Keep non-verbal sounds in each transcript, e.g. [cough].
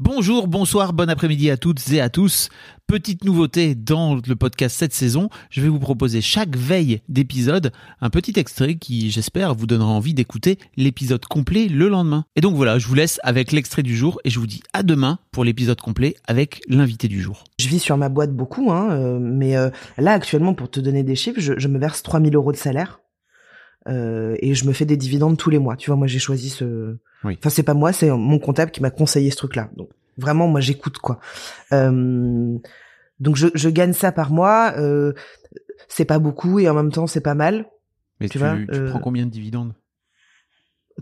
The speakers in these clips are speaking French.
Bonjour, bonsoir, bon après-midi à toutes et à tous. Petite nouveauté dans le podcast cette saison, je vais vous proposer chaque veille d'épisode un petit extrait qui, j'espère, vous donnera envie d'écouter l'épisode complet le lendemain. Et donc voilà, je vous laisse avec l'extrait du jour et je vous dis à demain pour l'épisode complet avec l'invité du jour. Je vis sur ma boîte beaucoup, hein, euh, mais euh, là actuellement, pour te donner des chiffres, je, je me verse 3000 euros de salaire euh, et je me fais des dividendes tous les mois. Tu vois, moi j'ai choisi ce, Oui. Enfin, c'est pas moi, c'est mon comptable qui m'a conseillé ce truc-là. Donc, vraiment, moi, j'écoute, quoi. Euh, donc, je, je gagne ça par mois. Euh, c'est pas beaucoup et en même temps, c'est pas mal. Mais Tu tu, vois, tu euh, prends combien de dividendes?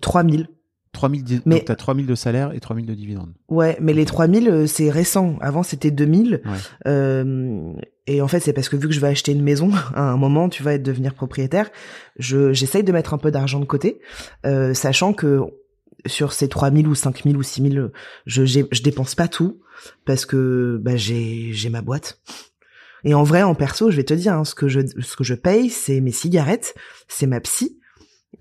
3000. 3000 di- Mais- Donc t'as 3000 de salaire et 3000 de dividendes. Ouais, mais les 3000, euh, c'est récent. Avant, c'était 2000. Ouais. Euh, et en fait, c'est parce que vu que je vais acheter une maison [laughs] à un moment, tu vas être devenir propriétaire, je j'essaye de mettre un peu d'argent de côté, euh, sachant que sur ces 3000 ou 5000 ou 6000, je je dépense pas tout parce que bah j'ai j'ai ma boîte. Et en vrai, en perso, je vais te dire, hein, ce que je ce que je paye, c'est mes cigarettes, c'est ma psy,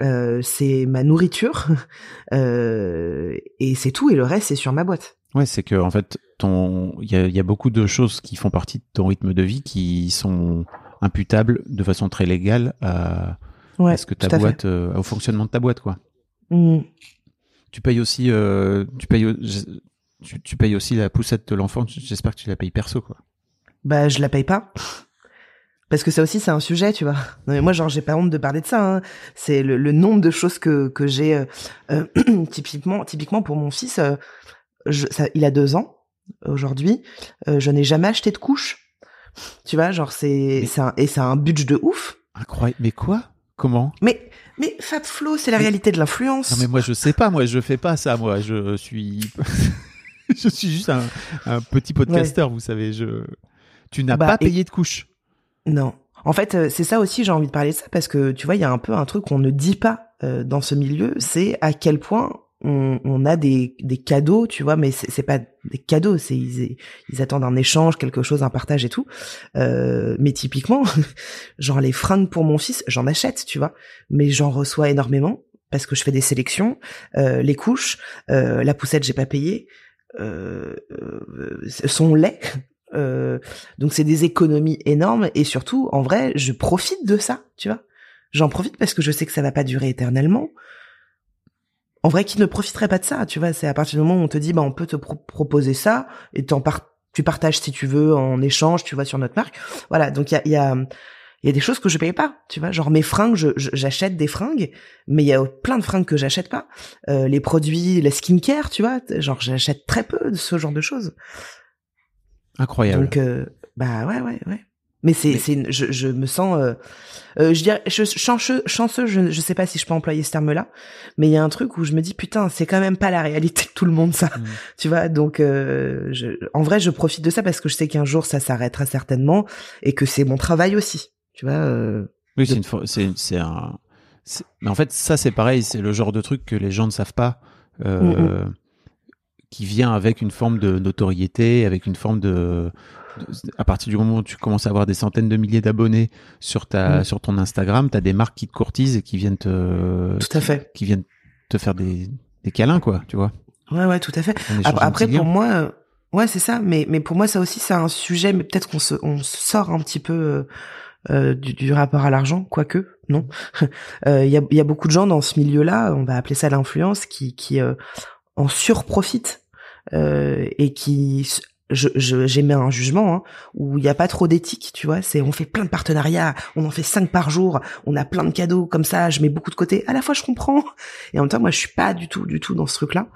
euh, c'est ma nourriture, [laughs] euh, et c'est tout. Et le reste, c'est sur ma boîte. Ouais, c'est que en fait, ton, il y a, il y a beaucoup de choses qui font partie de ton rythme de vie qui sont imputables de façon très légale à, Ouais, à ce que ta boîte, euh, au fonctionnement de ta boîte, quoi. Mm. Tu payes aussi, tu payes, tu payes aussi la poussette de l'enfant. J'espère que tu la payes perso, quoi. Bah, je la paye pas. Parce que ça aussi, c'est un sujet, tu vois. Non, mais moi, genre, j'ai pas honte de parler de ça. hein. C'est le, le nombre de choses que, que j'ai, euh, euh, [clears throat] typiquement, typiquement pour mon fils, euh, je, ça, il a deux ans aujourd'hui. je n'ai jamais acheté de couche. Tu vois, genre, c'est, un, et c'est un budget de ouf. Incroyable. Mais quoi? Comment? Mais, mais Fab Flo, c'est la Mais- réalité de l'influence. Non mais moi je sais pas, moi je fais pas ça, moi je suis, [laughs] je suis juste un, un petit podcasteur, vous savez. Je, tu n'as Bah, pas et- payé de couche. Non. En fait, euh, c'est ça aussi, j'ai envie de parler de ça parce que tu vois, il y a un peu un truc qu'on ne dit pas euh, dans ce milieu, c'est à quel point on, on a des, des cadeaux, tu vois, mais c'est pas des cadeaux, c'est ils, ils attendent un échange, quelque chose, un partage et tout. Euh, mais typiquement, [laughs] genre les fringues pour mon fils, j'en achète, tu vois, mais j'en reçois énormément parce que je fais des sélections, euh, les couches, euh, la poussette, j'ai pas payé, euh, son lait. Donc c'est des économies énormes et surtout, en vrai, je profite de ça, tu vois. J'en profite parce que je sais que ça va pas durer éternellement. En vrai, qui ne profiterait pas de ça, tu vois? C'est à partir du moment où on te dit, bah, on peut te pro- proposer ça et t'en tu partages si tu veux en échange, tu vois, sur notre marque. Voilà, donc il y a, y a il y a des choses que je paye pas, tu vois, genre mes fringues, j'achète des fringues, mais il y a plein de fringues que j'achète pas. Euh, les produits, la skincare, tu vois, genre j'achète très peu de ce genre de choses. Incroyable. Donc, euh, bah ouais, ouais, ouais. Mais c'est, Mais- je, je me sens, euh, euh, je dirais, je, chanceux, chanceux, je, je sais pas si je peux employer ce terme-là, mais il y a un truc où je me dis putain, c'est quand même pas la réalité de tout le monde ça, Mm. [laughs] tu vois. Donc, euh, je, en vrai, je profite de ça parce que je sais qu'un jour ça s'arrêtera certainement et que c'est mon travail aussi, tu vois. euh, Oui, c'est une, fo- c'est, c'est un. Mais en fait, ça c'est pareil, c'est le genre de truc que les gens ne savent pas, euh, qui vient avec une forme de notoriété, avec une forme de. de- À partir du moment où tu commences à avoir des centaines de milliers d'abonnés sur ta, Mm. sur ton Instagram, t'as des marques qui te courtisent et qui viennent te, tout à fait. qui viennent te faire des, des câlins, quoi, tu vois. Ouais, ouais, tout à fait. Après, pour moi, euh, ouais, c'est ça. Mais, mais pour moi, ça aussi, c'est un sujet. Mais peut-être qu'on se, on sort un petit peu euh, euh, du, du rapport à l'argent, quoique, non. [laughs] Euh, Il y, a, il y a beaucoup de gens dans ce milieu-là, on va appeler ça l'influence, qui, qui euh, en surprofitent et qui je j'émets un jugement hein, où il n'y a pas trop d'éthique, tu vois. C'est on fait plein de partenariats, on en fait cinq par jour, on a plein de cadeaux comme ça. Je mets beaucoup de côté. À la fois, je comprends et en même temps, moi, je suis pas du tout, du tout dans ce truc-là.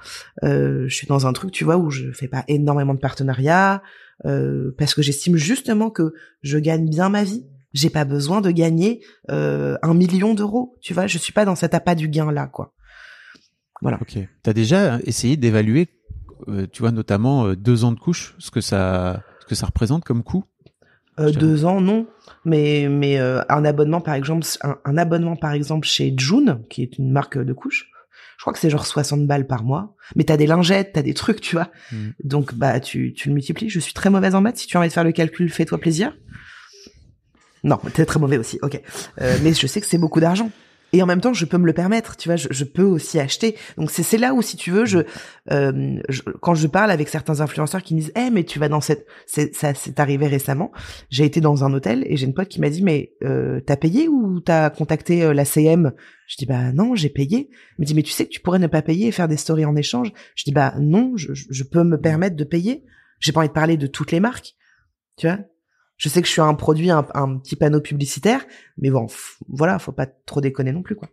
Euh, je suis dans un truc, tu vois, où je fais pas énormément de partenariats euh, parce que j'estime justement que je gagne bien ma vie. J'ai pas besoin de gagner euh, un million d'euros, tu vois. Je suis pas dans cet appât du gain là, quoi. Ok. T'as déjà essayé d'évaluer, euh, tu vois, notamment euh, deux ans de couche, ce que ça, ce que ça représente comme coût Euh, deux ans, non. Mais mais euh, un abonnement par exemple, un, un abonnement par exemple chez June, qui est une marque de couches. Je crois que c'est genre 60 balles par mois. Mais t'as des lingettes, t'as des trucs, tu vois. Mm. Donc bah tu tu le multiplies. Je suis très mauvaise en maths. Si tu as envie de faire le calcul, fais-toi plaisir. Non, t'es très mauvais aussi. Ok. Euh, mais je sais que c'est beaucoup d'argent. Et en même temps je peux me le permettre tu vois je, je peux aussi acheter. Donc c'est là où si tu veux je, euh, je, quand je parle avec certains influenceurs qui me disent eh mais tu vas dans cette ça c'est arrivé récemment. J'ai été dans un hôtel et j'ai une pote qui m'a dit mais euh, t'as payé ou t'as contacté euh, la CM je dis bah non j'ai payé. Elle me dit mais tu sais que tu pourrais ne pas payer et faire des stories en échange? Je dis bah non je, je peux me permettre de payer. J'ai pas envie de parler de toutes les marques tu vois? Je sais que je suis un produit, un, petit panneau publicitaire, mais bon, voilà, faut pas trop déconner non plus, quoi.